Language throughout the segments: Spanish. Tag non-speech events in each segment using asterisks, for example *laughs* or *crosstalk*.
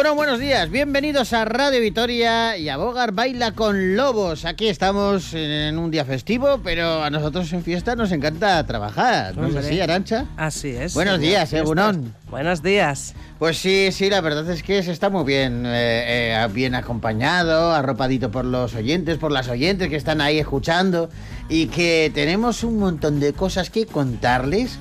Bueno, buenos días, bienvenidos a Radio Vitoria y a Bogar Baila con Lobos. Aquí estamos en un día festivo, pero a nosotros en fiesta nos encanta trabajar. ¿No es así, Arancha? Así es. Buenos días, Fiestas. Egunon. Buenos días. Pues sí, sí, la verdad es que se está muy bien, eh, eh, bien acompañado, arropadito por los oyentes, por las oyentes que están ahí escuchando y que tenemos un montón de cosas que contarles.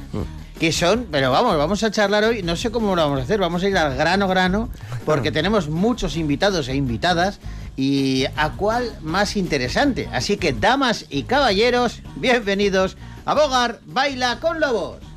Que son, pero vamos, vamos a charlar hoy, no sé cómo lo vamos a hacer, vamos a ir al grano grano, porque tenemos muchos invitados e invitadas y a cuál más interesante. Así que, damas y caballeros, bienvenidos a Bogar Baila con Lobos.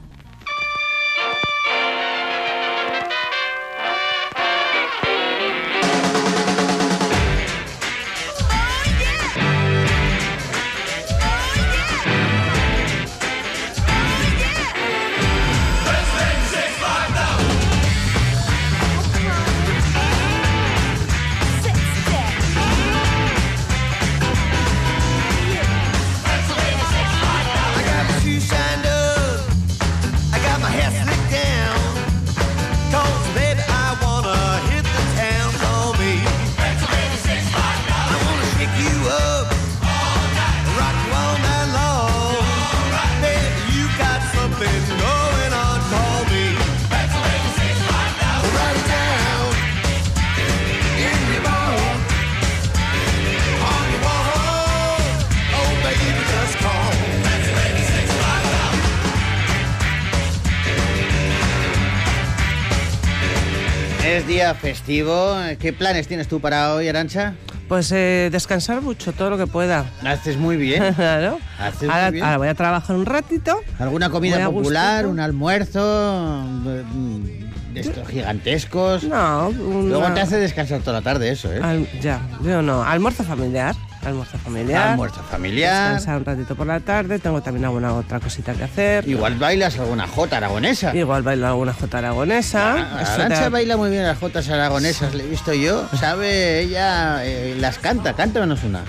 Día festivo. ¿Qué planes tienes tú para hoy, Arancha? Pues eh, descansar mucho, todo lo que pueda. Haces muy bien. *laughs* claro. Haces muy Ahora, bien. ahora voy a trabajar un ratito. ¿Alguna comida popular? ¿Un almuerzo? mm, De estos gigantescos. No, una- Luego te hace descansar toda la tarde eso, ¿eh? al- ya, yo no. Almuerzo familiar. Almuerzo familiar. Almuerzo familiar. Descansar un ratito por la tarde. Tengo también alguna otra cosita que hacer. Igual bailas alguna jota aragonesa. Igual bailo alguna jota aragonesa. Ah, Arancha te- baila muy bien las jotas aragonesas, le he visto yo. Sabe, ella eh, las canta, cántanos una.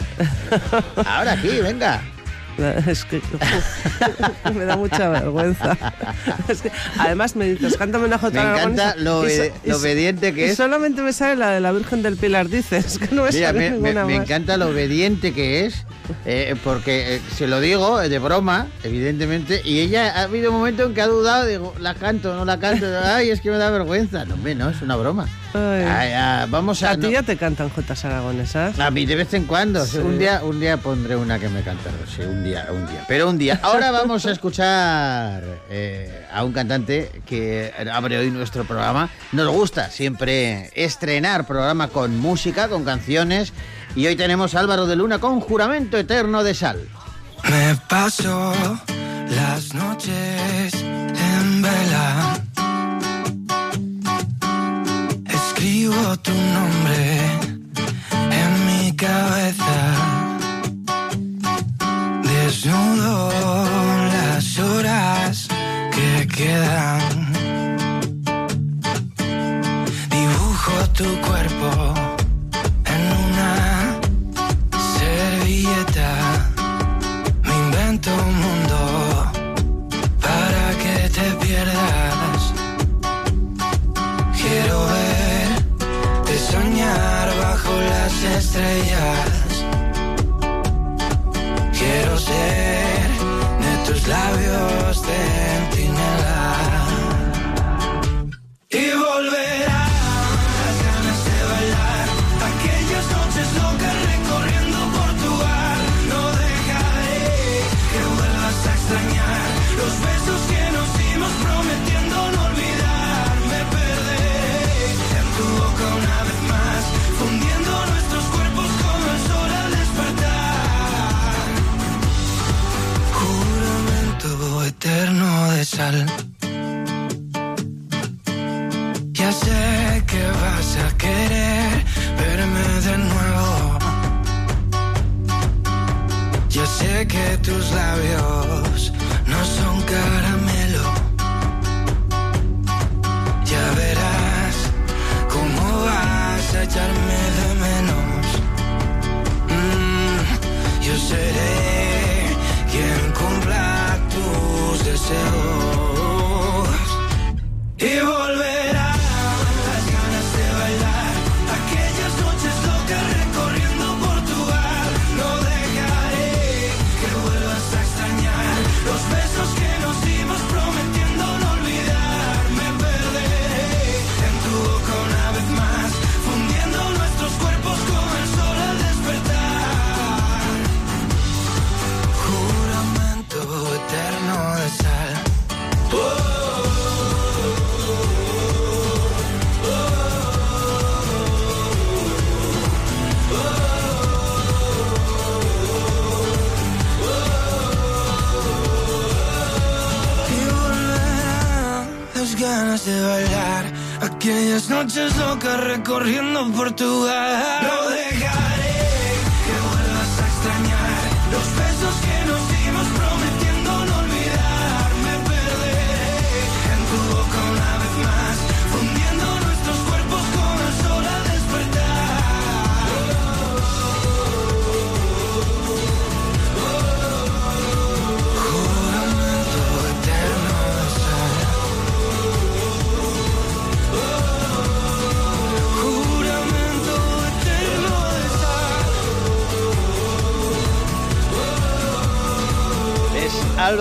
*laughs* Ahora aquí, venga. *laughs* Es que uf, me da mucha vergüenza. *laughs* Es que, además me dices, cántame una jota Me encanta aragonesa", lo y y obediente que y es. solamente me sale la de la Virgen del Pilar, dices. *laughs* que no me Mira, sale me, ninguna me más. encanta lo obediente que es, eh, porque eh, se lo digo eh, de broma, evidentemente, y ella ha habido un momento en que ha dudado, digo, la canto, no la canto, ay, es que me da vergüenza. No, hombre, no, es una broma. Ay. Ah, vamos a... A ti no- ya te cantan jotas aragonesas. a mí de vez en cuando, Sí. un día un día pondré una que me canta, sí, un día, un día, pero un día. Ahora *laughs* vamos a escuchar eh, a un cantante que abre hoy nuestro programa. Nos gusta siempre estrenar programa con música, con canciones, y hoy tenemos a Álvaro de Luna con Juramento Eterno de Sal. Me paso las noches en vela. Escribo tu nombre en mi cabeza. Desnudo las horas que quedan. Dibujo tu cuerpo de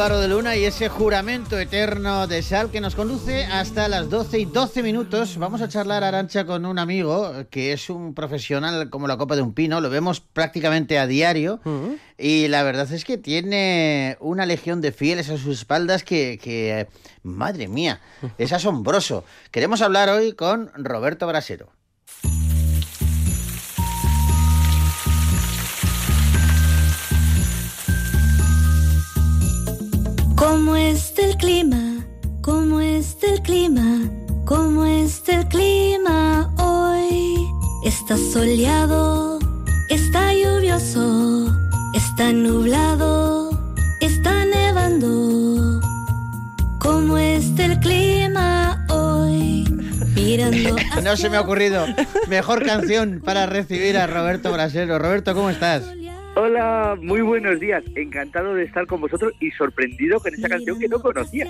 Álvaro de Luna y ese juramento eterno de sal que nos conduce hasta las 12 y 12 minutos. Vamos a charlar, Arancha, con un amigo que es un profesional como la copa de un pino. Lo vemos prácticamente a diario. Y la verdad es que tiene una legión de fieles a sus espaldas que, que, madre mía, es *laughs* asombroso. Queremos hablar hoy con Roberto Brasero. ¿Cómo está el clima? ¿Cómo está el clima? ¿Cómo está el clima hoy? Está soleado, está lluvioso, está nublado, está nevando. ¿Cómo está el clima hoy? Mirando *laughs* No se me ha ocurrido mejor canción para recibir a Roberto Brasero. Roberto, ¿cómo estás? Hola, muy buenos días. Encantado de estar con vosotros y sorprendido con esa canción que no conocía.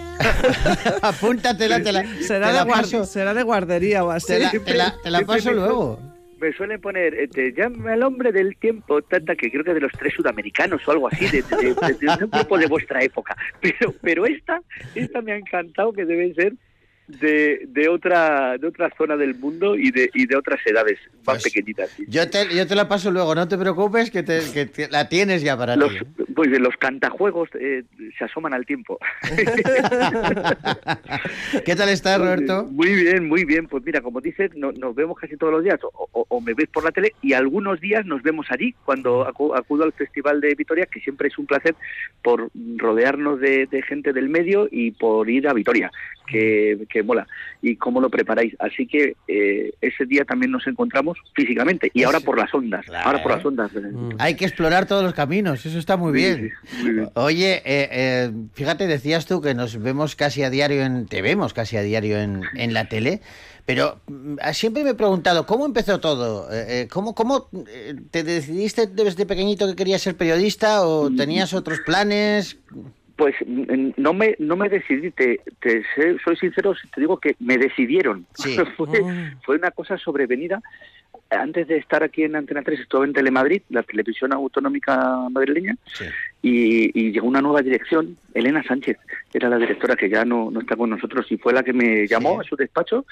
*laughs* Apúntatela, te la, Será, te la de, guar- paso, será de guardería o así. te la, te la- te la Siempre paso luego. Me suelen poner, eh, te llama el hombre del tiempo, tanta que creo que de los tres sudamericanos o algo así, de, de- de- de un grupo de vuestra época. Pero, pero esta, esta me ha encantado que debe ser de, de otra, de otra zona del mundo y de, y de otras edades más Pues, pequeñitas. sí. Yo te, yo te la paso luego, no te preocupes, que, te- que te- la tienes ya para Los, ti. pues de los cantajuegos eh, se asoman al tiempo. *laughs* ¿Qué tal estás, Roberto? Muy bien, muy bien. Pues mira, como dices, no- nos vemos casi todos los días o, o- o me ves por la tele y algunos días nos vemos allí cuando acu- acudo al Festival de Vitoria, que siempre es un placer por rodearnos de, de gente del medio y por ir a Vitoria, que, que mola. Y cómo lo preparáis. Así que eh, ese día también nos encontramos físicamente y ahora por las ondas. Claro. Ahora por las ondas. Hay que explorar todos los caminos, eso está muy Sí, bien. sí, muy bien. Oye, eh, eh, fíjate, decías tú que nos vemos casi a diario en, te vemos casi a diario en, en la tele, pero mm, siempre me he preguntado, ¿cómo empezó todo? Eh, eh, ¿Cómo, cómo eh, te decidiste desde pequeñito que querías ser periodista o Mm. tenías otros planes? Pues no me no me decidí, te, soy sincero si te digo que me decidieron. Sí. *laughs* fue, Oh. fue una cosa sobrevenida. Antes de estar aquí en Antena 3 estuve en Telemadrid, la televisión autonómica madrileña, Sí. y, y llegó una nueva dirección. Elena Sánchez era la directora que ya no, no está con nosotros y fue la que me llamó Sí. a su despacho.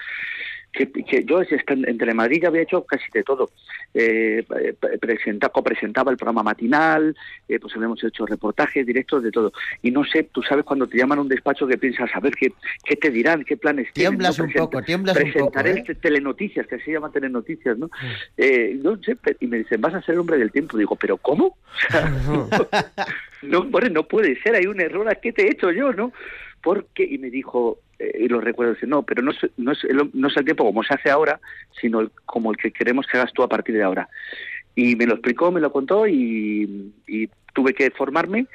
Que, que yo en en Telemadrid ya había hecho casi de todo. Eh, eh, presenta, copresentaba el programa matinal, eh, pues habíamos hecho reportajes, directos, de todo. Y no sé, tú sabes cuando te llaman a un despacho que piensas, a ver qué, qué te dirán, qué planes tienen. Tiemblas ¿no? un poco, tiemblas un poco. Presentaré ¿eh? este- telenoticias, que se llama telenoticias, ¿no? Eh, no sé, y me dicen, vas a ser el hombre del tiempo. Digo, ¿pero cómo? *laughs* *laughs* No, hombre, no puede ser, hay un error, ¿qué te he hecho yo, no? Porque, y me dijo, eh, y lo recuerdo, dice, no, pero no es, no, es el, no es el tiempo como se hace ahora, sino el- como el que queremos que hagas tú a partir de ahora. Y me lo explicó, me lo contó y, y tuve que formarme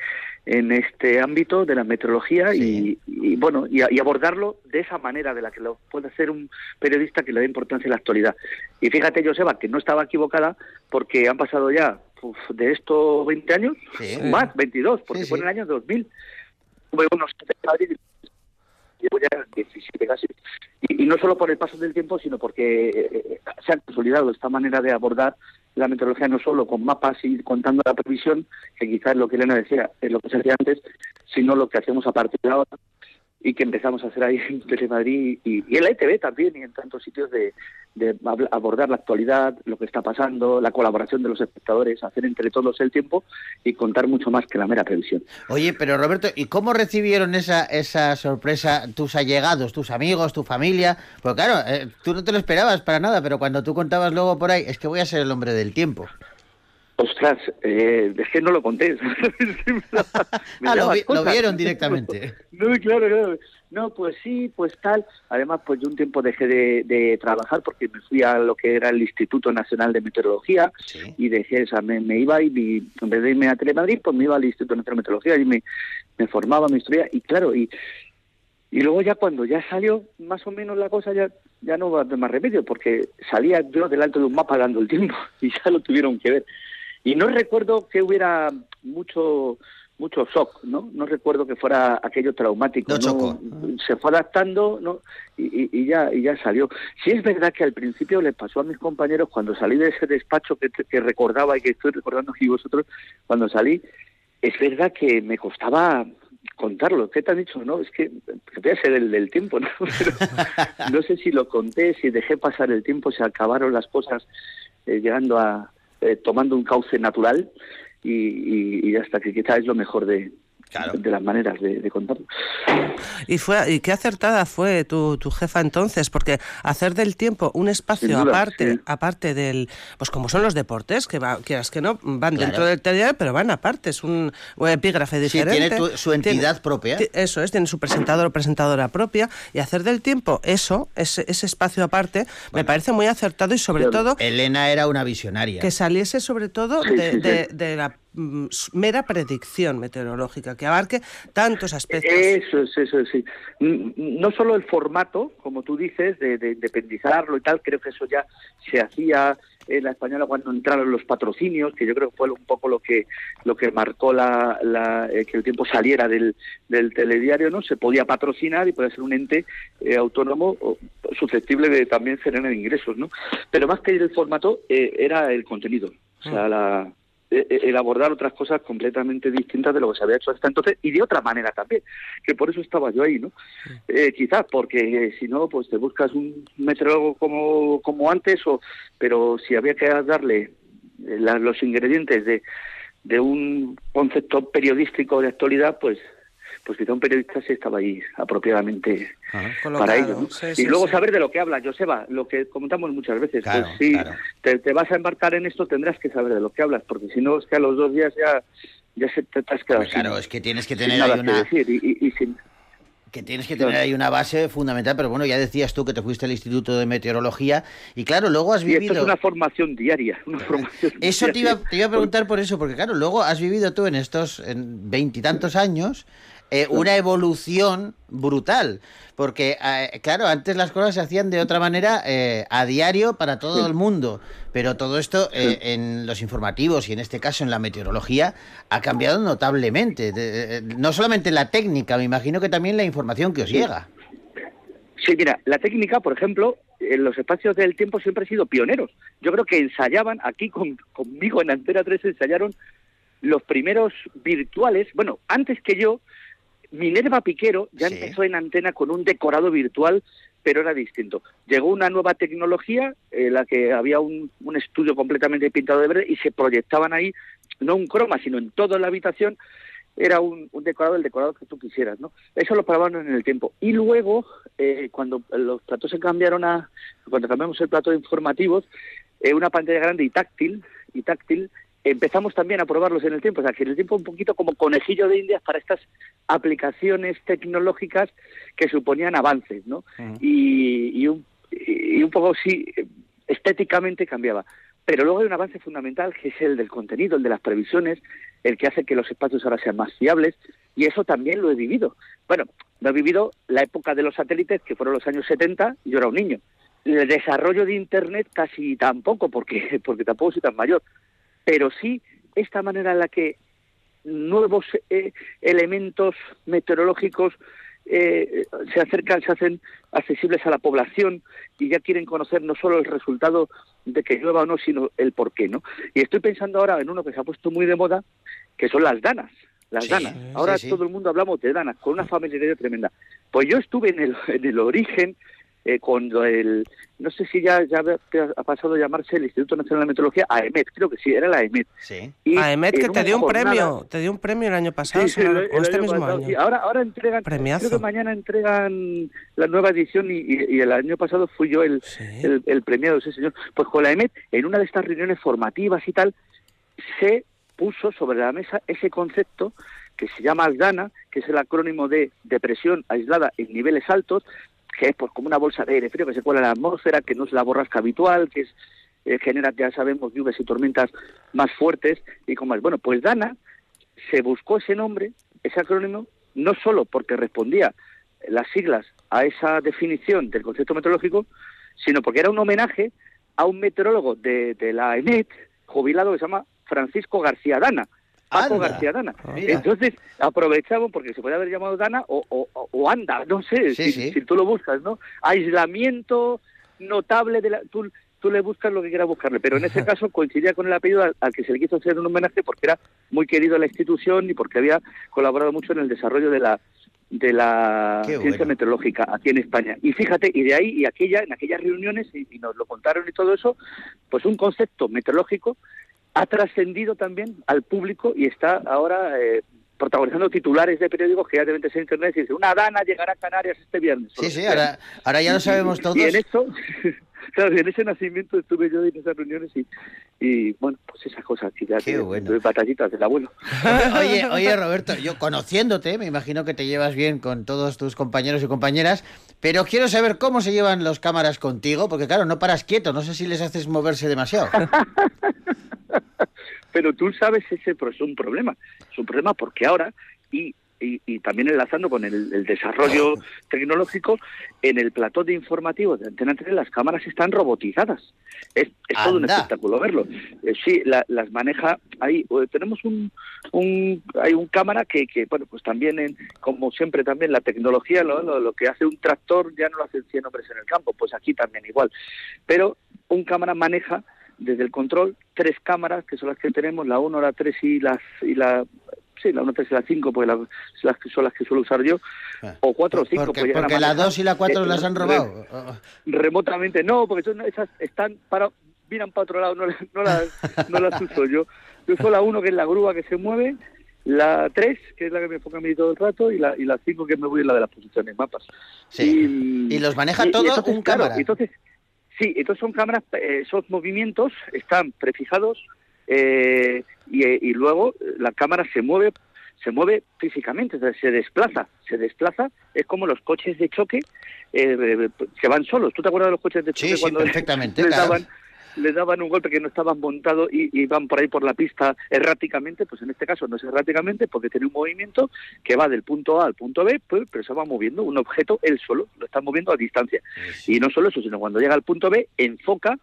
en este ámbito de la meteorología Sí. y, y, bueno y, y abordarlo de esa manera de la que lo puede hacer un periodista que le da importancia a la actualidad y fíjate Joseba que no estaba equivocada porque han pasado ya uf, de esto 20 años Sí. más 22 porque Sí, fue en el año 2000 tuve unos Madrid llevo ya 17 casi y, no solo por el paso del tiempo sino porque eh, se ha consolidado esta manera de abordar la meteorología no solo con mapas y contando la previsión, que quizás es lo que Elena decía, es lo que se hacía antes, sino lo que hacemos a partir de ahora y que empezamos a hacer ahí en Telemadrid y, y en la ETV también y en tantos sitios de, abordar la actualidad, lo que está pasando, la colaboración de los espectadores, hacer entre todos el tiempo y contar mucho más que la mera previsión. Oye, pero Roberto, ¿y cómo recibieron esa, esa sorpresa tus allegados, tus amigos, tu familia? Pues claro, eh, tú no te lo esperabas para nada, pero cuando tú contabas luego por ahí, es que voy a ser el hombre del tiempo. Ostras, eh, es que no lo conté. *laughs* *laughs* Me Ah, lo, vi- lo vieron directamente. *laughs* No, claro, claro. no, pues sí, pues tal. Además, pues yo un tiempo dejé de, de trabajar porque me fui a lo que era el Instituto Nacional de Meteorología Sí. y dejé, o sea, me, me iba y en vez de irme a Telemadrid, pues me iba al Instituto Nacional de Meteorología y me, me formaba, me instruía y claro, y, y luego ya cuando ya salió más o menos la cosa ya ya no va de más remedio porque salía yo delante de un mapa dando el tiempo y ya lo tuvieron que ver. Y no recuerdo que hubiera mucho mucho shock, ¿no? No recuerdo que fuera aquello traumático. No chocó. Se fue adaptando, ¿no? Y, ya y ya salió. Sí es verdad que al principio les pasó a mis compañeros cuando salí de ese despacho que, que recordaba y que estoy recordando aquí vosotros, cuando salí, es verdad que me costaba contarlo. ¿Qué te han dicho? No, es que, que voy a ser el del tiempo, ¿no? *laughs* Pero no sé si lo conté, si dejé pasar el tiempo, se acabaron las cosas eh, llegando a, eh, tomando un cauce natural y, y, y ya está, que quizás es lo mejor de, Claro. de las maneras de, de contarlo. Y fue y qué acertada fue tu, tu jefa entonces, porque hacer del tiempo un espacio duda, aparte, sí. aparte del, pues como son los deportes, que va, quieras que no, van Claro. dentro del telediario, pero van aparte, es un, un epígrafe Sí, diferente. tiene tu- su entidad propia. Eso es, tiene su presentador o presentadora propia, y hacer del tiempo eso, ese, ese espacio aparte, me parece muy acertado y sobre Claro. todo Elena era una visionaria. que saliese sobre todo Sí, de, sí, sí. de- de la mera predicción meteorológica, que abarque tantos aspectos. Eso es, eso es, sí. No solo el formato, como tú dices, de, de independizarlo y tal, creo que eso ya se hacía en la española cuando entraron los patrocinios, que yo creo que fue un poco lo que lo que marcó la, la- eh, que el tiempo saliera del, del telediario, ¿no? Se podía patrocinar y podía ser un ente eh, autónomo o susceptible de también generar ingresos, ¿no? Pero más que el formato, eh, era el contenido. O sea, la, eh, eh, el abordar otras cosas completamente distintas de lo que se había hecho hasta entonces y de otra manera también, que por eso estaba yo ahí, ¿no? Eh, quizás porque eh, si no, pues te buscas un meteorólogo como, como antes, o, pero si había que darle eh, la- los ingredientes de, de un concepto periodístico de actualidad, pues pues quizá un periodista sí estaba ahí apropiadamente Ajá. Para ello. ¿no? sí, y luego sí. saber de lo que habla, Joseba, lo que comentamos muchas veces. Claro, pues si claro. te, te vas a embarcar en esto, tendrás que saber de lo que hablas, porque si no, es que a los dos días ya, ya se te, has quedado Pues claro, sin- es que tienes que tener ahí que una decir y, y- y sin... que tienes que tener ahí una base fundamental, pero bueno, ya decías tú que te fuiste al Instituto de Meteorología y claro, luego has Y esto vivido es una formación diaria, una *laughs* formación Eso te iba, te iba a preguntar por eso, porque claro, luego has vivido tú en estos veintitantos años eh, una evolución brutal, porque eh, claro, antes las cosas se hacían de otra manera eh, a diario para todo Sí. el mundo, pero todo esto eh, en los informativos y en este caso en la meteorología ha cambiado notablemente. De- de- no solamente la técnica, me imagino que también la información que os llega. Sí, mira, la técnica, por ejemplo, en los espacios del tiempo siempre ha sido pioneros. Yo creo que ensayaban, aquí con- conmigo en Antena 3 ensayaron los primeros virtuales, bueno, antes que yo, Minerva Piquero ya Sí. empezó en antena con un decorado virtual, pero era distinto. Llegó una nueva tecnología, en la que había un, un estudio completamente pintado de verde y se proyectaban ahí, no un croma, sino en toda la habitación, era un, un decorado, el decorado que tú quisieras, ¿no? Eso lo probaron en el tiempo. Y luego, eh, cuando los platos se cambiaron a, cuando cambiamos el plato de informativos, eh, una pantalla grande y táctil, y táctil, empezamos también a probarlos en el tiempo. O sea, que en el tiempo un poquito como conejillo de indias para estas aplicaciones tecnológicas que suponían avances, ¿no? y, y, un, y un poco sí, estéticamente cambiaba. Pero luego hay un avance fundamental que es el del contenido, el de las previsiones, el que hace que los espacios ahora sean más fiables, y eso también lo he vivido. Bueno, lo he vivido la época de los satélites, que fueron los años 70, y yo era un niño. El desarrollo de Internet casi tampoco, porque, *laughs* porque tampoco soy tan mayor. Pero sí esta manera en la que nuevos eh, elementos meteorológicos eh, se acercan, se hacen accesibles a la población y ya quieren conocer no solo el resultado de que llueva o no, sino el por qué, ¿no? Y estoy pensando ahora en uno que se ha puesto muy de moda, que son las danas. Las Sí, danas. sí, Ahora sí. todo el mundo hablamos de danas, con una familiaridad tremenda. Pues yo estuve en el, en el origen, eh, cuando el, no sé si ya, ya ha pasado a llamarse el Instituto Nacional de Meteorología, AEMET, creo que sí, era la AEMET. Sí. Y a Emet, en que te dio un jornada- premio, te dio un premio el año pasado, Sí, sí, o el- o el este año mismo pasado, año. sí. Ahora, ahora entregan, Premiazo. creo que mañana entregan la nueva edición y, y- y el año pasado fui yo el, el, el premiado, sí señor. Pues con la EMET, en una de estas reuniones formativas y tal, se puso sobre la mesa ese concepto que se llama ASDANA, que es el acrónimo de depresión aislada en niveles altos, que es pues como una bolsa de aire frío que se cuela en la atmósfera, que no es la borrasca habitual, que es eh, genera, ya sabemos, nubes y tormentas más fuertes y como es. Bueno, pues DANA se buscó ese nombre, ese acrónimo, no solo porque respondía las siglas a esa definición del concepto meteorológico, sino porque era un homenaje a un meteorólogo de, de la ENET, jubilado, que se llama Francisco García Dana. Paco Anda. García Dana. Entonces aprovechamos, porque se puede haber llamado Dana o, o, Anda, no sé, Sí, si, sí. si tú lo buscas, ¿no? Aislamiento notable de la... Tú, tú le buscas lo que quieras buscarle, pero en ese caso coincidía con el apellido al, al que se le quiso hacer un homenaje porque era muy querido en la institución y porque había colaborado mucho en el desarrollo de la de la Qué ciencia bueno. meteorológica aquí en España. Y fíjate, y de ahí, y aquella, en aquellas reuniones, y, y nos lo contaron y todo eso, pues un concepto meteorológico ha trascendido también al público y está ahora eh, protagonizando titulares de periódicos que ya deben de ser internet y dice, una dana llegará a Canarias este viernes. Sí, sí, ahora, ahora ya lo sabemos todos. Y en esto, claro, en ese nacimiento estuve yo en esas reuniones y, y bueno, pues esas cosas que ya Qué bueno. de batallitas del abuelo. *laughs* Oye, *laughs* oye, Roberto, yo conociéndote, me imagino que te llevas bien con todos tus compañeros y compañeras, pero quiero saber cómo se llevan los cámaras contigo, porque claro, no paras quieto, no sé si les haces moverse demasiado. *laughs* Pero tú sabes, ese es un problema. Es un problema porque ahora, y, y, y también enlazando con el, el desarrollo tecnológico, en el plató de informativos de Antena 3 las cámaras están robotizadas. Es, es todo un espectáculo verlo. Eh, sí, la- las maneja ahí. eh, tenemos un, un hay un cámara que, que bueno, pues también, en, como siempre también la tecnología, lo, lo, lo que hace un tractor ya no lo hacen 100 hombres en el campo, pues aquí también igual. Pero un cámara maneja desde el control tres cámaras que son las que tenemos, la 1, la 3 y las y la sí, la 1, 3 y la 5, pues las, las que son las que suelo usar yo, o 4 o 5 Ah. Porque, pues porque la manejar. 2 y la 4 Eh, las han robado. remotamente no, porque son esas están para miran para otro lado, no, las- no las *laughs* no las uso yo. Yo uso la 1 que es la grúa que se mueve, la 3 que es la que me enfoca a mí todo el rato y la y la 5 que me voy en la de las posiciones mapas. Sí. Y los maneja todo un claro, cámara. Entonces, sí, entonces son cámaras, eh, esos movimientos están prefijados eh, y, y luego eh, la cámara se mueve se mueve físicamente, se desplaza, se desplaza, es como los coches de choque eh, eh, que van solos. ¿Tú te acuerdas de los coches de Sí, choque sí, cuando perfectamente, *laughs* les claro. daban les daban un golpe que no estaban montados y, y van por ahí por la pista erráticamente, pues en este caso no es erráticamente porque tiene un movimiento que va del punto A al punto B, pues, pero se va moviendo un objeto él solo, lo está moviendo a distancia. Y no solo eso, sino cuando llega al punto B, enfoca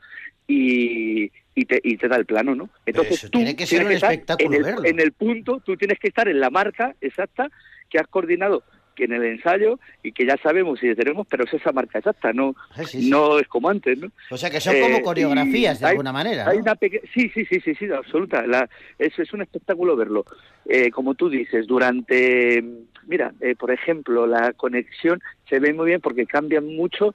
y, y, te, y te da el plano, ¿no? Entonces Eso tú tiene que ser tienes un estar espectáculo en el, verlo. en el punto, tú tienes que estar en la marca exacta que has coordinado que en el ensayo y que ya sabemos y tenemos, pero es esa marca exacta, no, Sí, sí, sí. no es como antes, ¿no? O sea que son como Eh, coreografías de hay- alguna manera. hay una sí, sí, sí, sí, sí, absoluta. La, es, es un espectáculo verlo. Eh, como tú dices, durante, mira, eh, por ejemplo, la conexión se ve muy bien porque cambia mucho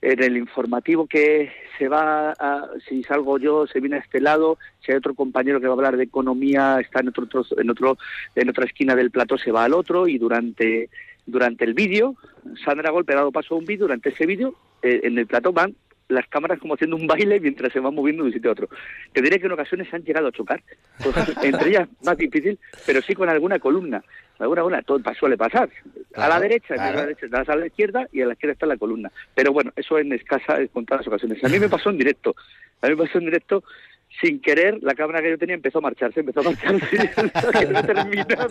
en el informativo que se va a, si salgo yo, se viene a este lado, si hay otro compañero que va a hablar de economía, está en otro trozo- en otro, en otra esquina del plató, se va al otro, y durante, durante el vídeo, Sandra Golpe ha dado paso a un vídeo, durante ese vídeo, eh, en el plató van las cámaras como haciendo un baile mientras se van moviendo de un sitio a otro. Te diré que en ocasiones se han llegado a chocar, *laughs* entre ellas más difícil, pero sí con alguna columna. Alguna columna, todo suele pasar. a la derecha, en claro. a la derecha, a la izquierda y a la izquierda está la columna. Pero bueno, eso en escasas, contadas ocasiones. A mí me pasó en directo. A mí me pasó en directo sin querer, la cámara que yo tenía empezó a marcharse, empezó a marcharse, *laughs* *laughs* que no terminado.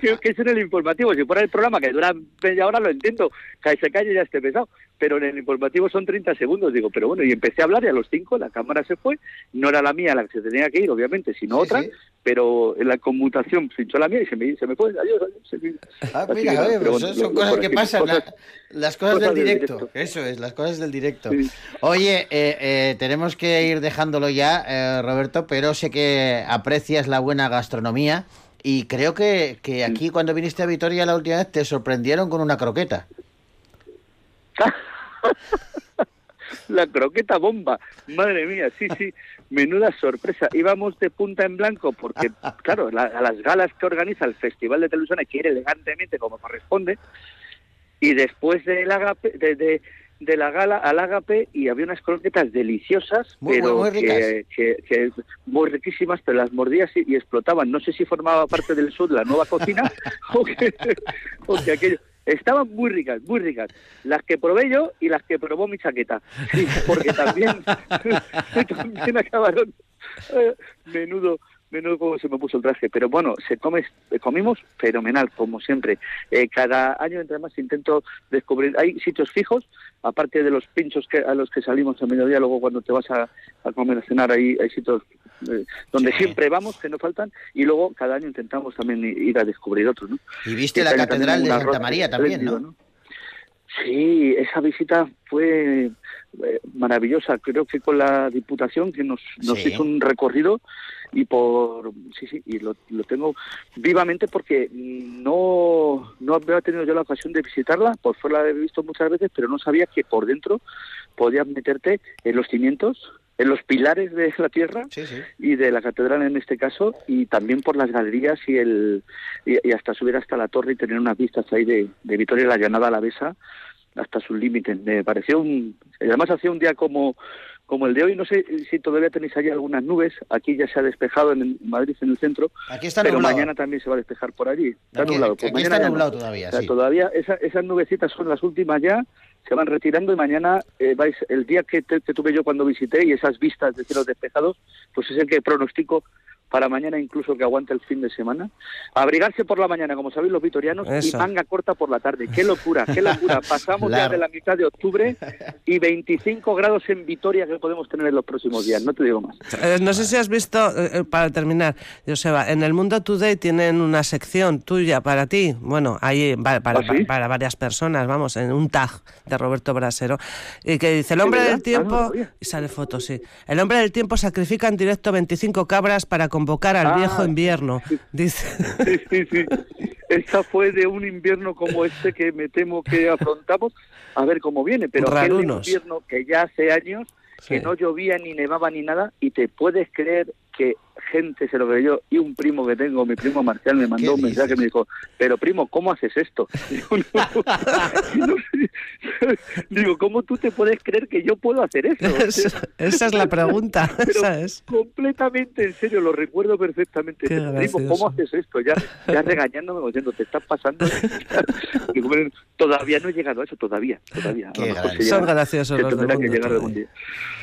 Creo que es en el informativo, si fuera el programa que dura media hora lo entiendo, que se calle ya esté pesado, pero en el informativo son 30 segundos, digo, pero bueno, y empecé a hablar y a los cinco la cámara se fue, no era la mía la que se tenía que ir, obviamente, sino Sí, otra, sí. pero en la conmutación pinchó la mía y se me, se me fue, adiós, adiós. se me- Ah, mira, que nada, oye, pero pues son lo- cosas que aquí, pasan, cosas- la- las cosas, cosas del del directo. directo. Eso es, las cosas del directo. Sí. Oye, eh, eh, tenemos que ir dejándolo ya, eh, Roberto, pero sé que aprecias la buena gastronomía y creo que, que aquí cuando viniste a Vitoria la última vez te sorprendieron con una croqueta. La croqueta bomba, madre mía, sí, sí, menuda sorpresa. Íbamos de punta en blanco porque, claro, la- a las galas que organiza el Festival de Televisión hay que ir elegantemente como corresponde. Y después del agape, de, de, de la gala al ágape y había unas croquetas deliciosas, Muy, pero muy, que, que- que muy riquísimas, pero las mordías y, y explotaban. No sé si formaba parte del sur la nueva cocina *laughs* o que, o que aquello. Estaban muy ricas, muy ricas. Las que probé yo y las que probó mi chaqueta. Sí, porque también, *laughs* acabaron eh, menudo menudo cómo se me puso el traje pero bueno se come comimos fenomenal como siempre Eh, cada año entre más intento descubrir hay sitios fijos aparte de los pinchos que a los que salimos a mediodía luego cuando te vas a, a comer a cenar ahí hay sitios eh, donde Sí. siempre vamos que no faltan y luego cada año intentamos también ir a descubrir otros ¿no? Y viste la Catedral de Santa María también, ¿no? Sí, esa visita fue eh, maravillosa. Creo que con la Diputación que nos, nos Sí. hizo un recorrido y por sí sí y lo, lo tengo vivamente porque no no había tenido yo la ocasión de visitarla por fuera la he visto muchas veces pero no sabía que por dentro podías meterte en los cimientos en los pilares de la tierra Sí, sí. y de la catedral en este caso y también por las galerías y el y, y hasta subir hasta la torre y tener unas vistas ahí de, de Vitoria la llanada alavesa hasta sus límites me pareció un además hacía un día como como el de hoy no sé si todavía tenéis allí algunas nubes aquí ya se ha despejado en, Madrid en el centro Aquí está pero nublado. mañana también se va a despejar por allí está Aquí- nublado pues aquí mañana está nublado todavía, O sea, sí. todavía esa- esas nubecitas son las últimas ya se van retirando y mañana eh, vais el día que, te- que tuve yo cuando visité y esas vistas de cielos despejados pues es el que pronostico para mañana incluso que aguante el fin de semana. Abrigarse por la mañana como sabéis los vitorianos Eso. y manga corta por la tarde. Qué locura qué locura. *laughs* Pasamos ya Claro. de la mitad de octubre y 25 grados en Vitoria que podemos tener en los próximos días. No te digo más. Eh, No sé si has visto, eh, eh, para terminar, Joseba, en el Mundo Today tienen una sección tuya para ti, bueno, ahí va- para, ¿Ah, sí? para varias personas, vamos, en un tag de Roberto Brasero, y que dice, el hombre del tiempo, Ah, no y sale foto, sí, el hombre del tiempo sacrifica en directo 25 cabras para convocar al Ah. viejo invierno, dice. Sí, sí, sí. Esta fue de un invierno como este que me temo que afrontamos, a ver cómo viene, pero aquel invierno que ya hace años, que Sí. no llovía ni nevaba ni nada, y te puedes creer que gente se lo creyó, y un primo que tengo, mi primo Marcial, me mandó ¿Qué un mensaje dices? me dijo, pero primo, ¿cómo haces esto? *laughs* Digo, no, no sé. *laughs* Digo, ¿cómo tú te puedes creer que yo puedo hacer eso? *laughs* Esa esa es la pregunta, esa es. completamente en serio, lo recuerdo perfectamente. Qué Primo, gracioso. ¿cómo haces esto? Ya, ya regañándome, diciendo, te estás pasando. Digo, "Bueno, todavía no he llegado a eso, todavía, todavía. Qué A lo mejor grande. se Son graciosos los del tendrá que mundo llegar algún today. día.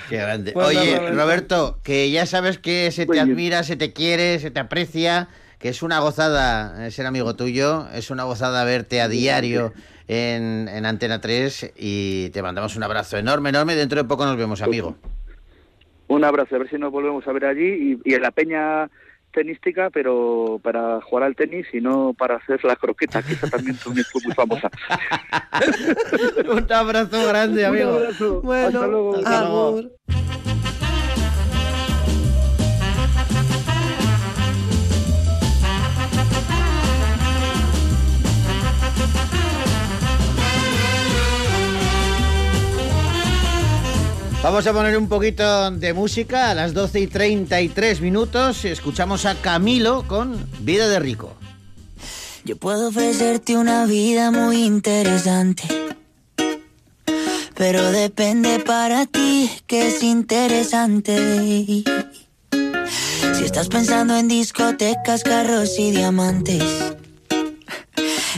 Qué grande. Pues Oye, Roberto, que ya sabes que se te bien. Se te quiere, se te aprecia, que es una gozada eh, ser amigo tuyo, es una gozada verte a diario en, en Antena 3 y te mandamos un abrazo enorme, enorme. Dentro de poco nos vemos, amigo. Un abrazo, a ver si nos volvemos a ver allí y, y en la peña tenística, pero para jugar al tenis y no para hacer la croqueta, que esa también fue muy famosa. *laughs* un abrazo grande, Un amigo. abrazo. Bueno, Hasta luego. Hasta luego. amor. Vamos a poner un poquito de música a las 12 y 33 minutos. Escuchamos a Camilo con Vida de Rico. Yo puedo ofrecerte una vida muy interesante. Pero depende para ti que es interesante. Si estás pensando en discotecas, carros y diamantes.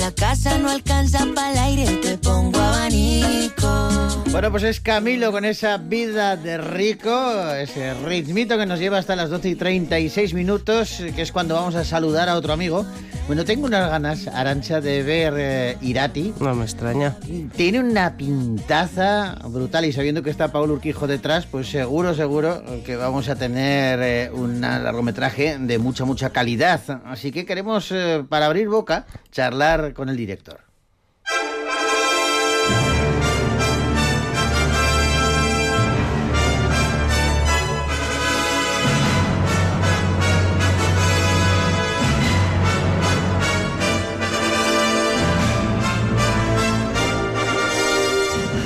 La casa no alcanza para el aire, te pongo abanico. Bueno, pues es Camilo con esa vida de rico, ese ritmito que nos lleva hasta las 12 y 36 minutos, que es cuando vamos a saludar a otro amigo. Bueno, tengo unas ganas, Arancha, de ver eh, Irati. No me extraña. Tiene una pintaza brutal y sabiendo que está Paul Urquijo detrás, pues seguro, seguro que vamos a tener eh, un largometraje de mucha, mucha calidad. Así que queremos, eh, para abrir boca, charlar con el director.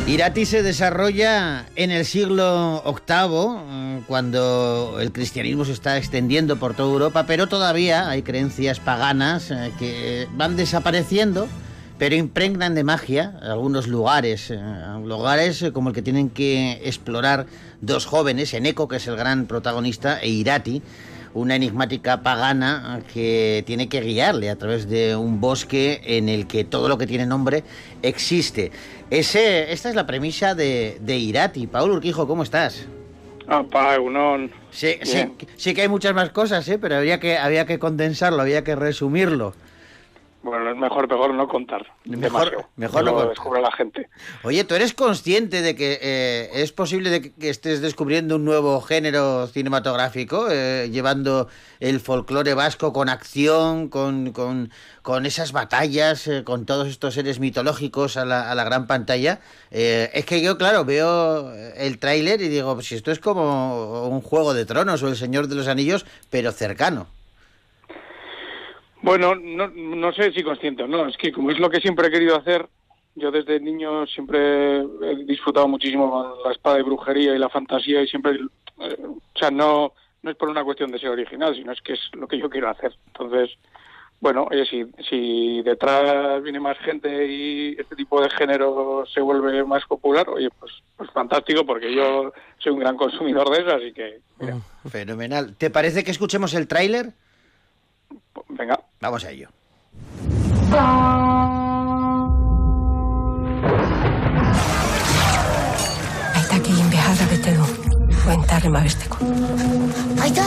Irati se desarrolla en el siglo VIII, eh, cuando el cristianismo se está extendiendo por toda Europa, pero todavía hay creencias paganas eh, que van desapareciendo, pero impregnan de magia algunos lugares, eh, lugares como el que tienen que explorar dos jóvenes, Eneco, que es el gran protagonista, e Irati, una enigmática pagana que tiene que guiarle a través de un bosque en el que todo lo que tiene nombre existe. Ese, esta es la premisa de, de Irati. Paul Urquijo, ¿cómo estás? Apa, Egunon. Sí, sí, sí que hay muchas más cosas, ¿eh? pero había que, había que condensarlo, había que resumirlo. Bueno, es mejor, mejor no contar. Mejor- mejor no lo descubre la gente. Oye, ¿tú eres consciente de que eh, es posible de que, estés descubriendo un nuevo género cinematográfico, eh, llevando el folclore vasco con acción, con, con, con esas batallas, eh, con todos estos seres mitológicos a la, a la gran pantalla? Es que yo, claro, veo el tráiler y digo, pues si esto es como un Juego de Tronos o El Señor de los Anillos, pero cercano. Bueno, no, no sé si consciente o no. Es que como es lo que siempre he querido hacer, yo desde niño siempre he disfrutado muchísimo con la espada de brujería y la fantasía y siempre, eh, o sea, no, no es por una cuestión de ser original, sino es que es lo que yo quiero hacer. Entonces, bueno, oye, si, si detrás viene más gente y este tipo de género se vuelve más popular, oye, pues, pues fantástico, porque yo soy un gran consumidor de eso, así que, mira, Fenomenal. ¿Te parece que escuchemos el tráiler? Venga. Vamos a ello. Aitakien behar bete du. Buentarre babesteko. Aita!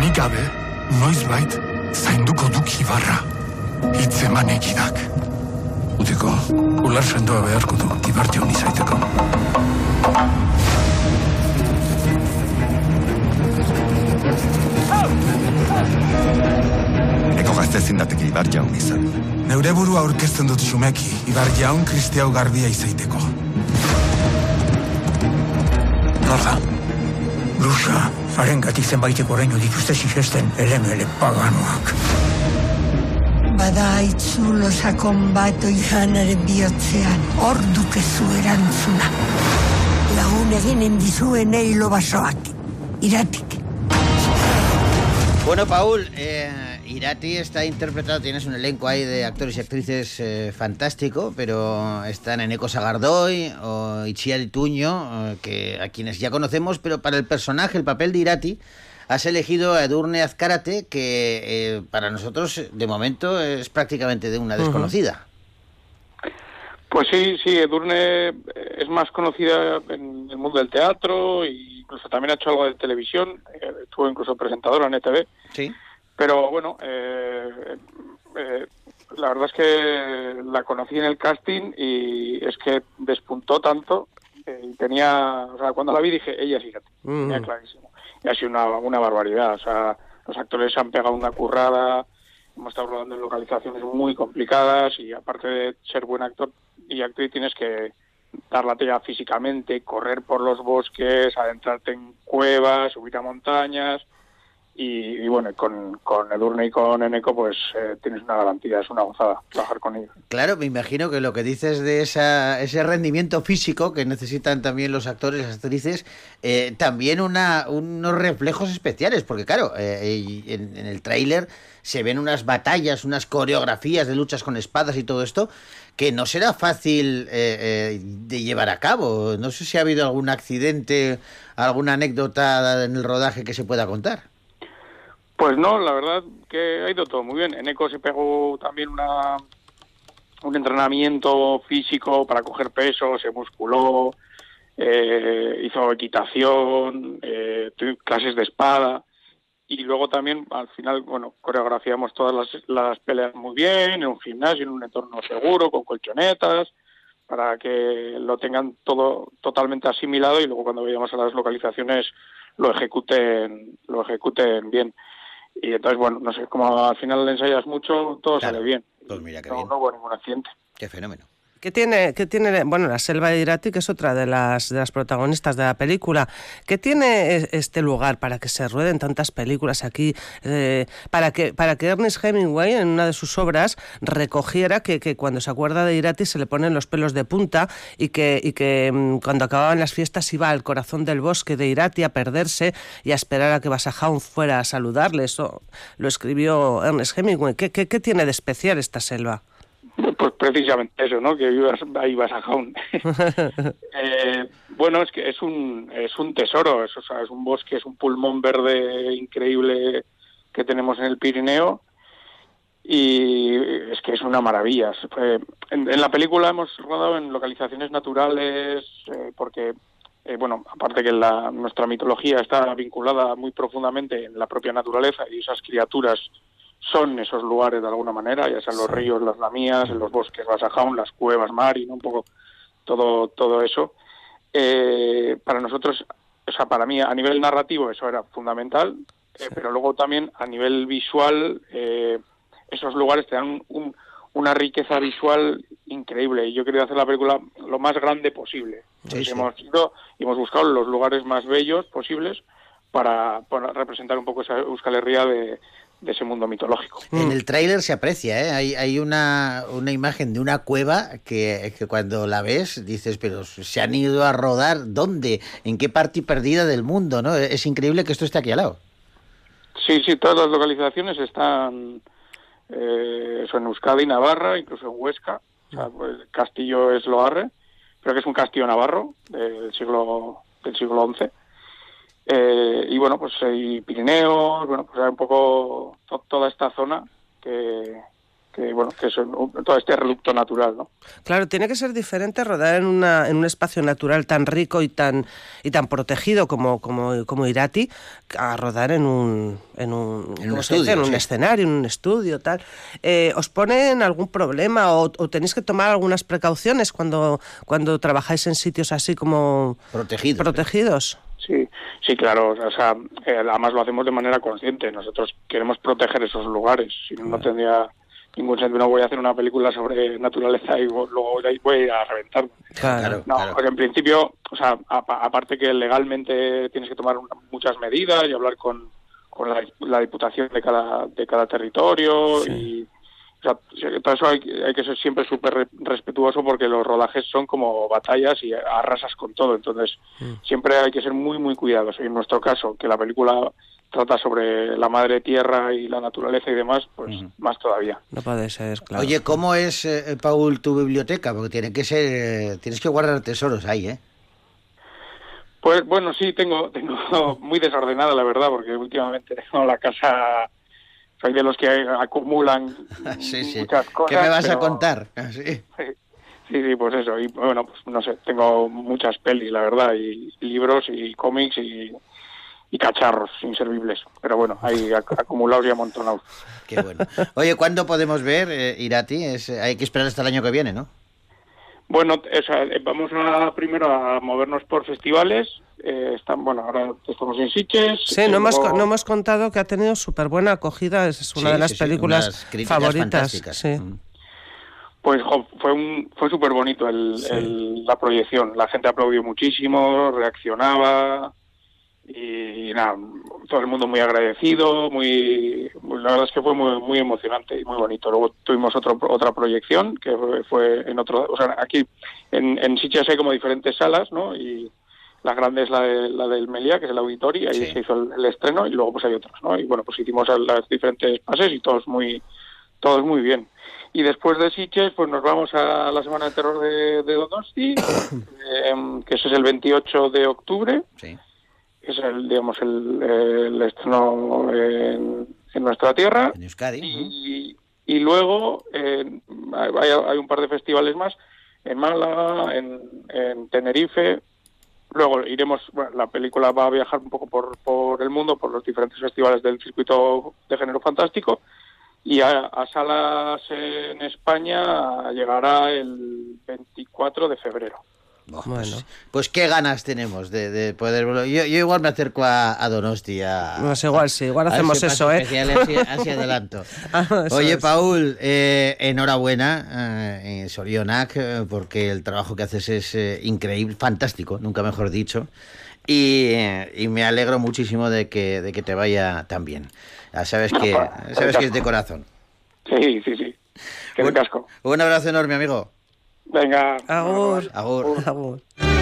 Nik gabe, noizbait, zainduko duk ibarra. Hitz eman egidak. Uteko, ular sendoa beharko du, ibarte honi Eko gazte ezin dateke ibar jaun izan. Neure burua aurkezten dut sumeki, ibar jaun kristiau garbia izaiteko. Nor da? Lusa, haren gatik zenbaitek oraino dituzte sisesten elemele paganoak. Bada itzulo sakon bat oihanaren bihotzean, hor dukezu erantzuna. Lagun eginen dizuen eilo basoak, iratik. Bueno, Paul, eh, Irati está interpretado, tienes un elenco ahí de actores y actrices eh, fantástico, pero están Eneco Sagardoy o Itziar Ituño, eh, que a quienes ya conocemos, pero para el personaje, el papel de Irati, has elegido a Edurne Azcárate, que eh, para nosotros, de momento, es prácticamente de una desconocida. Pues sí, sí, Edurne eh, es más conocida en el mundo del teatro e incluso también ha hecho algo de televisión, eh, estuvo incluso presentadora en ETV. Sí. Pero bueno, eh, eh, la verdad es que la conocí en el casting y es que despuntó tanto eh, y tenía, o sea, cuando la vi dije, ella sí, Mm. tenía clarísimo. Y ha sido una, una barbaridad, o sea, los actores se han pegado una currada, hemos estado rodando en localizaciones muy complicadas y aparte de ser buen actor y actriz tienes que dar la talla físicamente, correr por los bosques, adentrarte en cuevas, subir a montañas y, y bueno, con, con Edurne y con Eneco pues eh, tienes una garantía, es una gozada trabajar con ellos. Claro, me imagino que lo que dices de esa, ese rendimiento físico que necesitan también los actores las actrices, eh, también una, unos reflejos especiales, porque claro, eh, en, en el tráiler se ven unas batallas, unas coreografías de luchas con espadas y todo esto, que no será fácil eh, eh, de llevar a cabo. No sé si ha habido algún accidente, alguna anécdota en el rodaje que se pueda contar. Pues no, la verdad que ha ido todo muy bien. Eneco se pegó también una, un entrenamiento físico para coger peso, se musculó, eh, hizo equitación, eh, clases de espada y luego también al final, bueno, coreografiamos todas las, las peleas muy bien, en un gimnasio, en un entorno seguro, con colchonetas, para que lo tengan todo totalmente asimilado y luego cuando vayamos a las localizaciones lo ejecuten, lo ejecuten bien. Y entonces, bueno, no sé, como al final le ensayas mucho, todo sale bien. Pues mira qué no, bien. no hubo ningún accidente. Qué fenómeno. ¿Qué tiene, qué tiene, bueno, la selva de Irati, que es otra de las, de las protagonistas de la película, ¿qué tiene es- este lugar para que se rueden tantas películas aquí? eh, para, que, para que Ernest Hemingway, en una de sus obras, recogiera que, que cuando se acuerda de Irati se le ponen los pelos de punta y que, y que mm, cuando acababan las fiestas iba al corazón del bosque de Irati a perderse y a esperar a que Basajaun fuera a saludarle. Eso lo escribió Ernest Hemingway. ¿Qué, qué, qué tiene de especial esta selva? Pues precisamente eso, ¿no? Que ibas, ahí vas a Jaun. *laughs* Eh, bueno, es que es un, es un tesoro, es, o sea, es un bosque, es un pulmón verde increíble que tenemos en el Pirineo y es que es una maravilla. En, en la película hemos rodado en localizaciones naturales eh, porque, eh, bueno, aparte que la, nuestra mitología está vinculada muy profundamente en la propia naturaleza y esas criaturas son esos lugares de alguna manera, ya sean los ríos, las lamías, los bosques Basajaun, las cuevas Mari, ¿no? un poco todo, todo eso. Eh, para nosotros, o sea, para mí a nivel narrativo eso era fundamental, eh, pero luego también a nivel visual eh, esos lugares te dan un- un- una riqueza visual increíble y yo quería hacer la película lo más grande posible. Sí. hemos ido y hemos buscado los lugares más bellos posibles para, para representar un poco esa Euskal Herria de, de ese mundo mitológico. En el tráiler se aprecia, ¿eh? Hay, hay una, una imagen de una cueva que, que cuando la ves dices, pero se han ido a rodar, ¿dónde? ¿En qué parte perdida del mundo? ¿no? Es increíble que esto esté aquí al lado. Sí, sí, todas las localizaciones están eh, eso, en Euskadi, Navarra, incluso en Huesca. O sea, pues, el castillo es Loarre, pero que es un castillo navarro del siglo del siglo XI. Eh, y bueno, pues hay Pirineos, bueno, pues hay un poco to- toda esta zona que, que bueno, que es un- todo este reducto natural, ¿no? Claro, tiene que ser diferente rodar en, una, en un espacio natural tan rico y tan y tan protegido como, como, como Irati, a rodar en un, en un, En un ¿cómo se dice? estudio, en un sí. escenario, en un estudio, tal. Eh, ¿Os ponen algún problema o, o tenéis que tomar algunas precauciones cuando, cuando trabajáis en sitios así como Protegidos. protegidos? Sí, sí, claro. O sea, eh, además lo hacemos de manera consciente. Nosotros queremos proteger esos lugares. Si no, no tendría ningún sentido. No voy a hacer una película sobre naturaleza y luego voy a- reventar. Claro, No, claro. porque en principio, o sea, apa- aparte que legalmente tienes que tomar una- muchas medidas y hablar con, con la, la diputación de cada, de cada territorio y o sea, todo eso hay, hay que ser siempre súper re- respetuoso porque los rodajes son como batallas y arrasas con todo. Entonces, siempre hay que ser muy, muy cuidadosos. Y en nuestro caso, que la película trata sobre la madre tierra y la naturaleza y demás, pues más todavía. No puede ser, claro. Oye, ¿cómo es, eh, Paul, tu biblioteca? Porque tiene que ser, eh, tienes que guardar tesoros ahí, ¿eh? Pues bueno, sí, tengo, tengo *laughs* muy desordenada la verdad, porque últimamente *laughs* tengo la casa, soy de los que acumulan *laughs* Sí, sí. muchas cosas. ¿Qué me vas a contar? Ah, *laughs* Sí. Sí, sí, pues eso. Y bueno, pues no sé, tengo muchas pelis, la verdad, y libros y cómics y, y cacharros inservibles. Pero bueno, hay ac- *laughs* acumulados y amontonados. Qué bueno. Oye, ¿cuándo podemos ver eh, Irati? Es, hay que esperar hasta el año que viene, ¿no? Bueno, o sea, eh, vamos a, primero a movernos por festivales. Eh, están, bueno, ahora estamos en Sitges. Sí, eh, no hemos, no hemos contado que ha tenido súper buena acogida, es una Sí, de las sí, sí, películas favoritas. fantásticas. Sí. Pues jo, fue un, fue súper bonito el- la proyección. La gente aplaudió muchísimo, reaccionaba y, nada, todo el mundo muy agradecido, muy, la verdad es que fue muy, muy emocionante y muy bonito. Luego tuvimos otro, otra proyección que fue, fue en otro, o sea, aquí en, en Sitges hay como diferentes salas, ¿no? Y la grande es la, de, la del Meliá, que es el auditorio, ahí Sí. se hizo el, el estreno y luego pues hay otros, ¿no? Y bueno, pues hicimos las diferentes pases y todos muy, todos muy bien. Y después de Sitges, pues nos vamos a la Semana de Terror de, de Donosti, *coughs* em, que ese es el 28 de octubre. Sí. Es el, digamos, el, el estreno en, en nuestra tierra. En Euskadi. Y, y luego eh, hay, hay un par de festivales más en Málaga, en, en Tenerife. Luego iremos, bueno, la película va a viajar un poco por, por el mundo, por los diferentes festivales del circuito de género fantástico. Y a, a salas en España llegará el 24 de febrero. Buah, Bueno. pues, pues qué ganas tenemos de, de poder... Yo, yo igual me acerco a, a Donosti. A, Pues igual sí, igual hacemos ese eso, ¿eh? Así, así *laughs* adelanto. Ah, Oye, es. Paul, eh, enhorabuena, eh, en Sorionac, eh, porque el trabajo que haces es eh, increíble, fantástico, nunca mejor dicho. Y, eh, y me alegro muchísimo de que, de que te vaya tan bien. Ya sabes que, sabes que es de corazón. Sí, sí, sí. Qué Un- casco. Un abrazo enorme, amigo. Venga. Agur. Agur.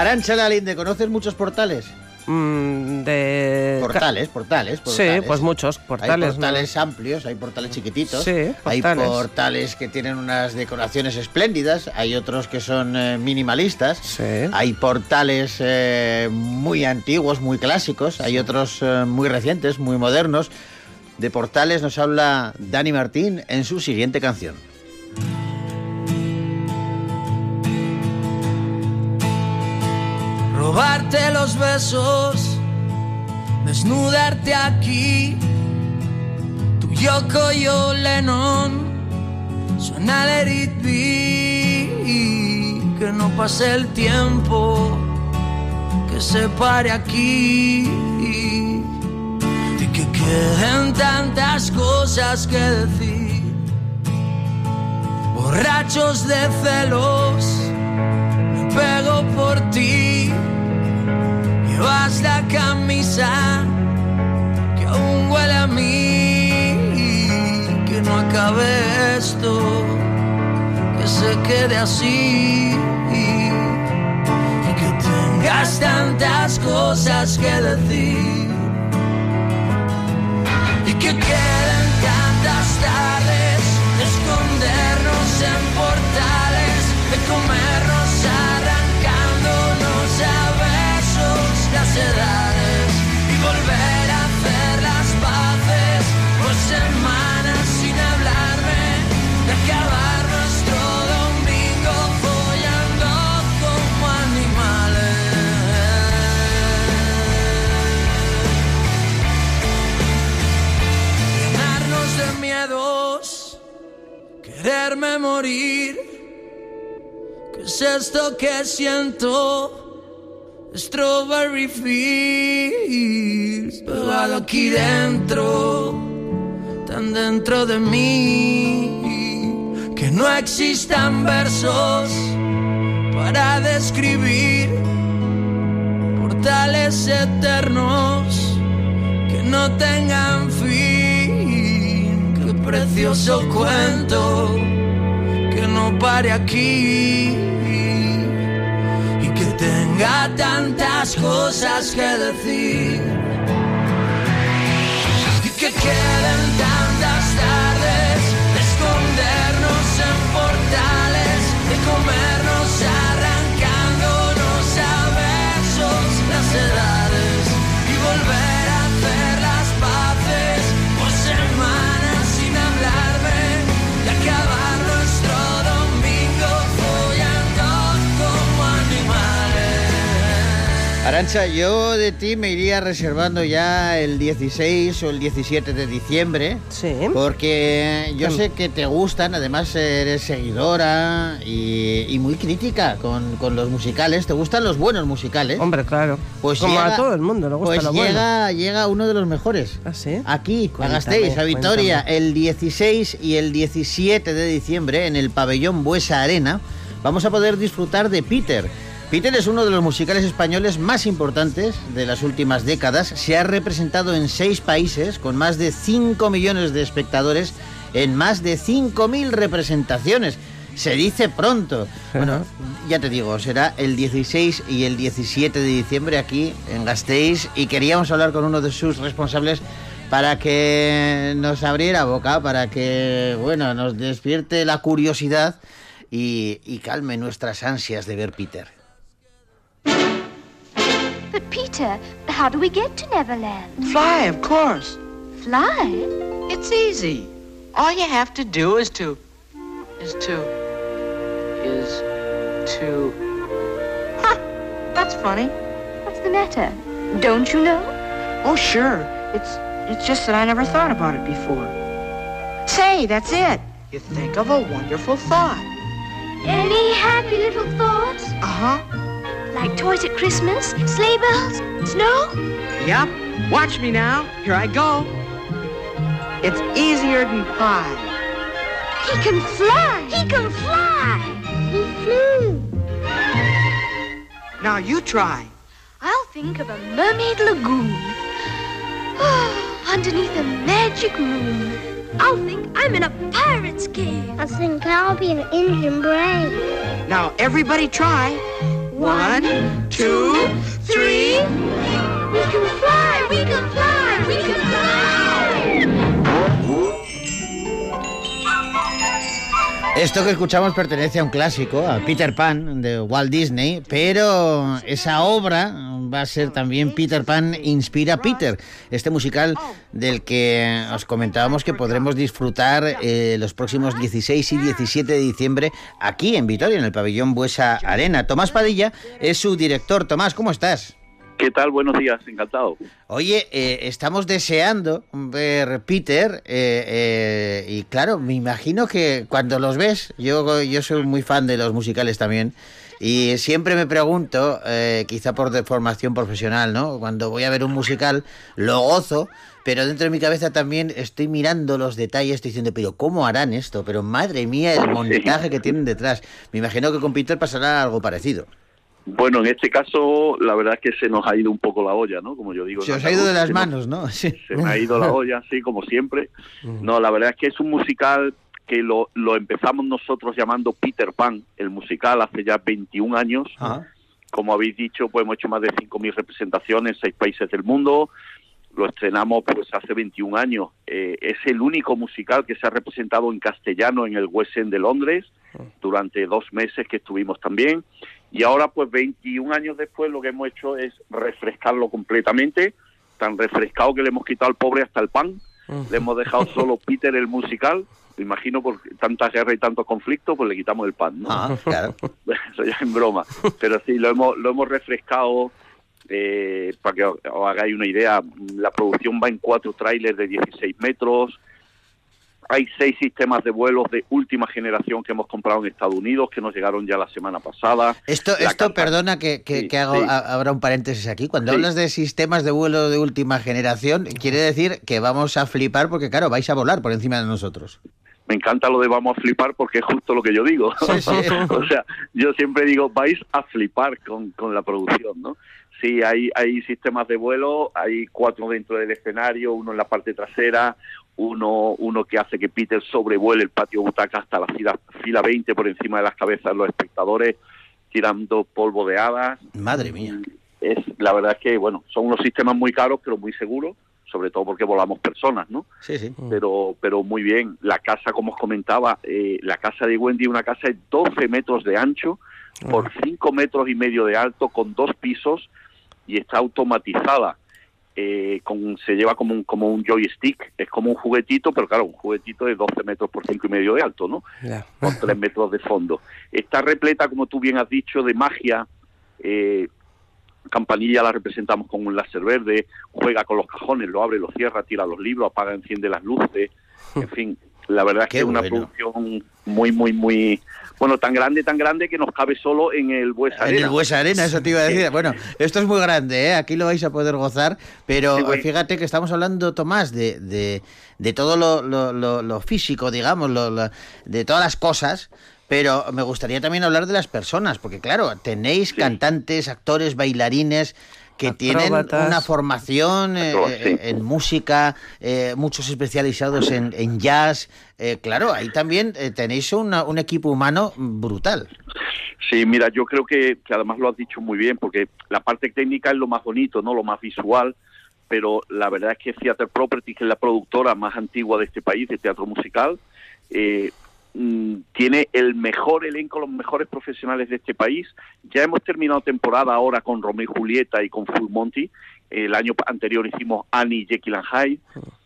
Arancha Lalinde, ¿conoces muchos portales? Mm, de... Portales, portales, Sí, portales. pues muchos portales. Hay portales amplios, hay portales chiquititos, Sí, hay portales. portales que tienen unas decoraciones espléndidas, hay otros que son eh, minimalistas, Sí. hay portales eh, muy antiguos, muy clásicos, hay otros eh, muy recientes, muy modernos. De portales nos habla Dani Martín en su siguiente canción. Robarte los besos, desnudarte aquí. Tu Yoko yo Lennon, suena Let It Be, que no pase el tiempo, que se pare aquí. Y que queden tantas cosas que decir, borrachos de celos pego por ti. Llevas la camisa que aún huele a mí. Que no acabe esto, que se quede así. Y que tengas tantas cosas que decir. Y que esto que siento? Strawberry Fields, pegado aquí dentro, tan dentro de mí, que no existan versos para describir portales eternos que no tengan fin. Qué precioso cuento que no pare aquí tenga tantas cosas que decir. Y que queden tantas tardes de escondernos en portales, Arancha, yo de ti me iría reservando ya el 16 o el 17 de diciembre. Sí. Porque yo sé que te gustan, además eres seguidora y, y muy crítica con, con los musicales. ¿Te gustan los buenos musicales? Hombre, claro. Pues Como llega- a todo el mundo le gusta Pues lo bueno. llega, uno de los mejores. ¿Ah, sí? Aquí, a Gasteiz, a Vitoria, cuéntame. el 16 y el 17 de diciembre en el pabellón Buesa Arena, vamos a poder disfrutar de Peter. Peter es uno de los musicales españoles más importantes de las últimas décadas. Se ha representado en seis países con más de 5 millones de espectadores en más de 5.000 representaciones. Se dice pronto. Bueno, *laughs* ya te digo, será el 16 y el 17 de diciembre aquí en Gasteiz y queríamos hablar con uno de sus responsables para que nos abriera boca, para que, bueno, nos despierte la curiosidad y, y calme nuestras ansias de ver Peter. But Peter, how do we get to Neverland? Fly, of course. Fly? It's easy. All you have to do is to. is to. is to. Huh, that's funny. What's the matter? Don't you know? Oh, sure. It's. it's just that I never thought about it before. Say, that's it. You think of a wonderful thought. Any happy little thoughts? Uh huh. Like toys at Christmas? Sleigh bells? Snow? Yep. Watch me now. Here I go. It's easier than pie. He can fly! He can fly! He flew! Now you try. I'll think of a mermaid lagoon. Ah, underneath a magic moon. I'll think I'm in a pirate's cave. I think I'll be an engine brain. Now everybody try. One, two, three. We can fly! We can fly! We can Esto que escuchamos pertenece a un clásico, a Peter Pan de Walt Disney, pero esa obra va a ser también Peter Pan Inspira Peter, este musical del que os comentábamos que podremos disfrutar eh, los próximos 16 y 17 de diciembre aquí en Vitoria, en el pabellón Buesa Arena. Tomás Padilla es su director. Tomás, ¿cómo estás? ¿Qué tal? Buenos días, encantado. Oye, eh, estamos deseando ver Peter eh, eh, y claro, me imagino que cuando los ves, yo, yo soy muy fan de los musicales también y siempre me pregunto, eh, quizá por deformación profesional, ¿no? Cuando voy a ver un musical, lo gozo, pero dentro de mi cabeza también estoy mirando los detalles, estoy diciendo, pero ¿cómo harán esto? Pero madre mía, el montaje que tienen detrás. Me imagino que con Peter pasará algo parecido. Bueno, en este caso, la verdad es que se nos ha ido un poco la olla, ¿no? Como yo digo. Se os ha ido de las manos, ¿no? *laughs* Sí. Se me ha ido la olla, sí, como siempre. No, la verdad es que es un musical que lo, lo empezamos nosotros llamando Peter Pan, el musical, hace ya 21 años. Como habéis dicho, pues hemos hecho más de 5.000 representaciones en seis países del mundo. Lo estrenamos pues hace 21 años. Eh, es el único musical que se ha representado en castellano en el West End de Londres durante dos meses que estuvimos también. Y ahora, pues 21 años después, lo que hemos hecho es refrescarlo completamente. Tan refrescado que le hemos quitado al pobre hasta el pan. Le hemos dejado solo Peter el musical. Me imagino por tanta guerra y tantos conflictos, pues le quitamos el pan, ¿no? Ah, claro. *laughs* Eso ya en broma. Pero sí, lo hemos, lo hemos refrescado. eh, para que os, os hagáis una idea, la producción va en cuatro trailers de 16 metros. Hay seis sistemas de vuelos de última generación que hemos comprado en Estados Unidos, que nos llegaron ya la semana pasada. Esto, La esto carta- perdona que, que, Sí, que hago, sí. a- abra un paréntesis aquí. Cuando Sí. hablas de sistemas de vuelo de última generación, quiere decir que vamos a flipar porque, claro, vais a volar por encima de nosotros. Me encanta lo de vamos a flipar porque es justo lo que yo digo. Sí, sí. *laughs* o sea, yo siempre digo, vais a flipar con, con la producción, ¿no? Sí, hay, hay sistemas de vuelo, hay cuatro dentro del escenario, uno en la parte trasera, uno, uno que hace que Peter sobrevuele el patio butaca hasta la fila, fila 20 por encima de las cabezas de los espectadores. tirando polvo de hadas. Madre mía. Es, la verdad es que, bueno, son unos sistemas muy caros, pero muy seguros, sobre todo porque volamos personas, ¿no? Sí, sí. Pero, pero muy bien. La casa, como os comentaba, eh, la casa de Wendy, una casa de 12 metros de ancho por 5 metros y medio de alto, con dos pisos y está automatizada. Eh, con, se lleva como un, como un joystick, es como un juguetito, pero claro, un juguetito de 12 metros por 5 y medio de alto, ¿no? Con 3 metros de fondo. Está repleta, como tú bien has dicho, de magia. Eh, Campanilla la representamos con un láser verde, juega con los cajones, lo abre, lo cierra, tira los libros, apaga, enciende las luces. *laughs* En fin, la verdad es que es una producción muy, muy, muy. Bueno, tan grande, tan grande que nos cabe solo en el Buesa En Arena. el Buesa Arena, eso te iba a decir. Bueno, esto es muy grande, ¿eh? aquí lo vais a poder gozar, pero fíjate que estamos hablando, Tomás, de, de, de todo lo, lo- lo- lo físico, digamos, de todas las cosas, pero me gustaría también hablar de las personas, porque claro, tenéis cantantes, actores, bailarines que tienen una formación eh, sí. eh, en música, eh, muchos especializados en, en jazz. eh, claro, ahí también eh, tenéis una- un equipo humano brutal. Sí, mira, yo creo que, que además lo has dicho muy bien, porque la parte técnica es lo más bonito, no lo más visual, pero la verdad es que Theater Property, que es la productora más antigua de este país de teatro musical, eh, mm, tiene el mejor elenco, los mejores profesionales de este país. Ya hemos terminado temporada ahora con Romeo y Julieta y con Full Monty. El año anterior hicimos Annie, Jekyll and Hyde.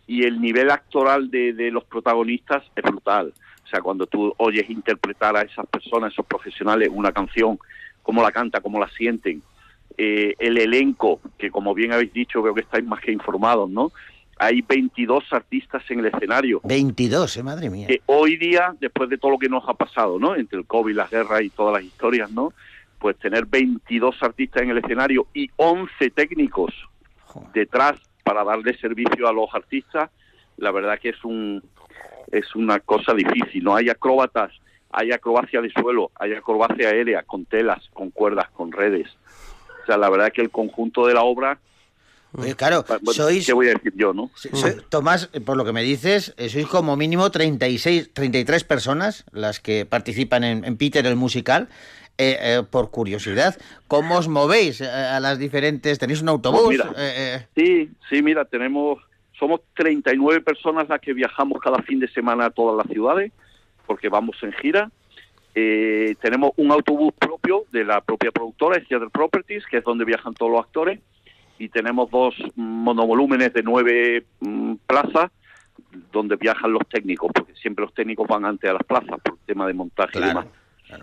Y el nivel actoral de, de los protagonistas es brutal. O sea, cuando tú oyes interpretar a esas personas, esos profesionales, una canción, cómo la canta, cómo la sienten, eh, el elenco, que como bien habéis dicho, veo que estáis más que informados, ¿no? Hay 22 artistas en el escenario. 22, ¿eh? madre mía. Que hoy día, después de todo lo que nos ha pasado, ¿no? Entre el COVID, las guerras y todas las historias, ¿no? Pues tener 22 artistas en el escenario y 11 técnicos detrás para darle servicio a los artistas, la verdad que es un es una cosa difícil. No hay acróbatas, hay acrobacia de suelo, hay acrobacia aérea con telas, con cuerdas, con redes. O sea, la verdad que el conjunto de la obra, Oye, claro, bueno, sois, ¿qué voy a decir yo, no? soy- Tomás, eh, por lo que me dices, eh, sois como mínimo 36, 33 personas las que participan en, en Peter el musical. Eh, eh, por curiosidad, ¿cómo os movéis eh, a las diferentes? ¿Tenéis un autobús? Pues mira, Eh, Sí, sí, mira, tenemos, somos 39 personas las que viajamos cada fin de semana a todas las ciudades, porque vamos en gira. Eh, tenemos un autobús propio de la propia productora, Theater Properties, que es donde viajan todos los actores, y tenemos dos monovolúmenes de nueve mm, plazas donde viajan los técnicos, porque siempre los técnicos van antes a las plazas por el tema de montaje y demás.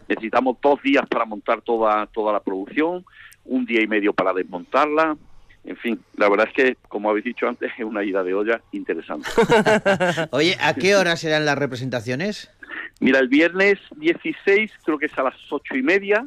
Necesitamos dos días para montar toda, toda la producción, un día y medio para desmontarla. En fin, la verdad es que, como habéis dicho antes, es una ida de olla interesante. *laughs* Oye, ¿a qué hora serán las representaciones? Mira, el viernes 16 creo que es a las ocho y media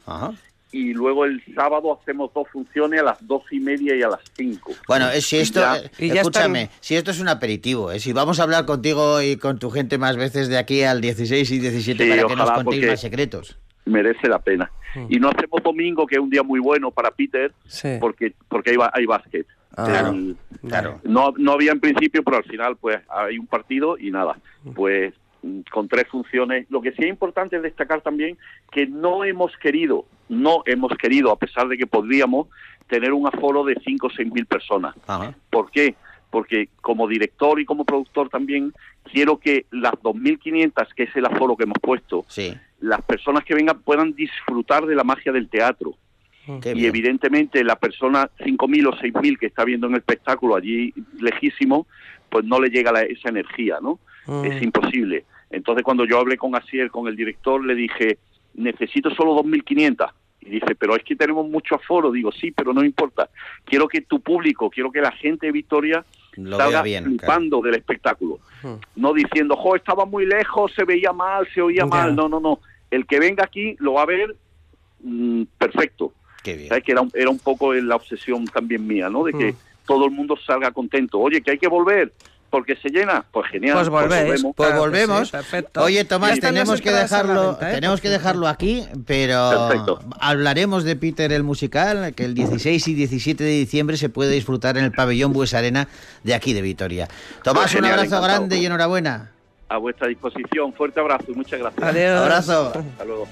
y luego el sábado hacemos dos funciones a las doce y media y a las cinco. Bueno, eh, si esto, Ya. eh, Y ya escúchame, si esto es un aperitivo, eh, si vamos a hablar contigo y con tu gente más veces de aquí al 16 y 17 Sí, para que nos contéis más secretos. merece la pena. Y no hacemos domingo, que es un día muy bueno para Peter, porque porque hay, ba- hay básquet. Claro, El- claro. No, no había en principio, pero al final pues hay un partido y nada. Pues mm, con tres funciones. Lo que sí es importante es destacar también que no hemos querido, no hemos querido, a pesar de que podríamos, tener un aforo de 5 o 6 mil personas. ¿Por qué? Porque como director y como productor también quiero que las 2.500, que es el aforo que hemos puesto, las personas que vengan puedan disfrutar de la magia del teatro. Qué y bien. evidentemente la persona 5.000 o 6.000 que está viendo en el espectáculo allí lejísimo, pues no le llega la- esa energía, ¿no? Mm. Es imposible. Entonces cuando yo hablé con Asier, con el director, le dije, necesito solo 2.500. Y dice, pero es que tenemos mucho aforo. Digo, sí, pero no importa. Quiero que tu público, quiero que la gente de Victoria Lo salga bien, flipando del espectáculo. No diciendo, jo, estaba muy lejos, se veía mal, se oía mal. No, no, no. El que venga aquí lo va a ver mm, perfecto. ¿Sabes? Que era, un- era un poco la obsesión también mía, ¿no? De que Mm. todo el mundo salga contento. Oye, que hay que volver porque se llena. Pues genial. Pues volvéis. volvemos. Pues Claro volvemos. sí, perfecto. Oye, Tomás, tenemos que dejarlo, venta, ¿eh? tenemos que dejarlo aquí, pero Perfecto. hablaremos de Peter el musical, que el 16 y 17 de diciembre se puede disfrutar en el pabellón Bues Arena de aquí de Vitoria. Tomás, Pues un abrazo grande y enhorabuena. A vuestra disposición. Fuerte abrazo y muchas gracias. Adiós. Abrazo. Hasta luego.